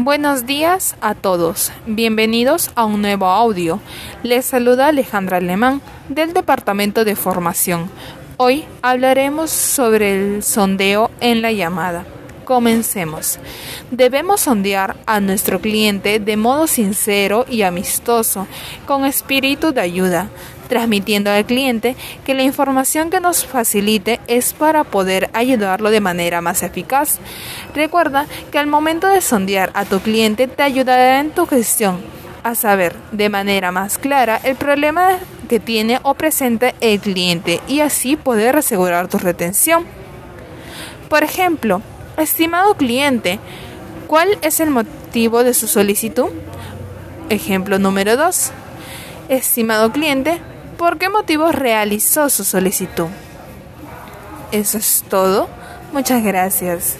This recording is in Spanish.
Buenos días a todos. Bienvenidos a un nuevo audio. Les saluda Alejandra Alemán del Departamento de Formación. Hoy hablaremos sobre el sondeo en la llamada. Comencemos. Debemos sondear a nuestro cliente de modo sincero y amistoso, con espíritu de ayuda, transmitiendo al cliente que la información que nos facilite es para poder ayudarlo de manera más eficaz. Recuerda que al momento de sondear a tu cliente te ayudará en tu gestión a saber de manera más clara el problema que tiene o presenta el cliente y así poder asegurar tu retención. Por ejemplo, Estimado cliente, ¿cuál es el motivo de su solicitud? Ejemplo número 2. Estimado cliente, ¿por qué motivo realizó su solicitud? Eso es todo. Muchas gracias.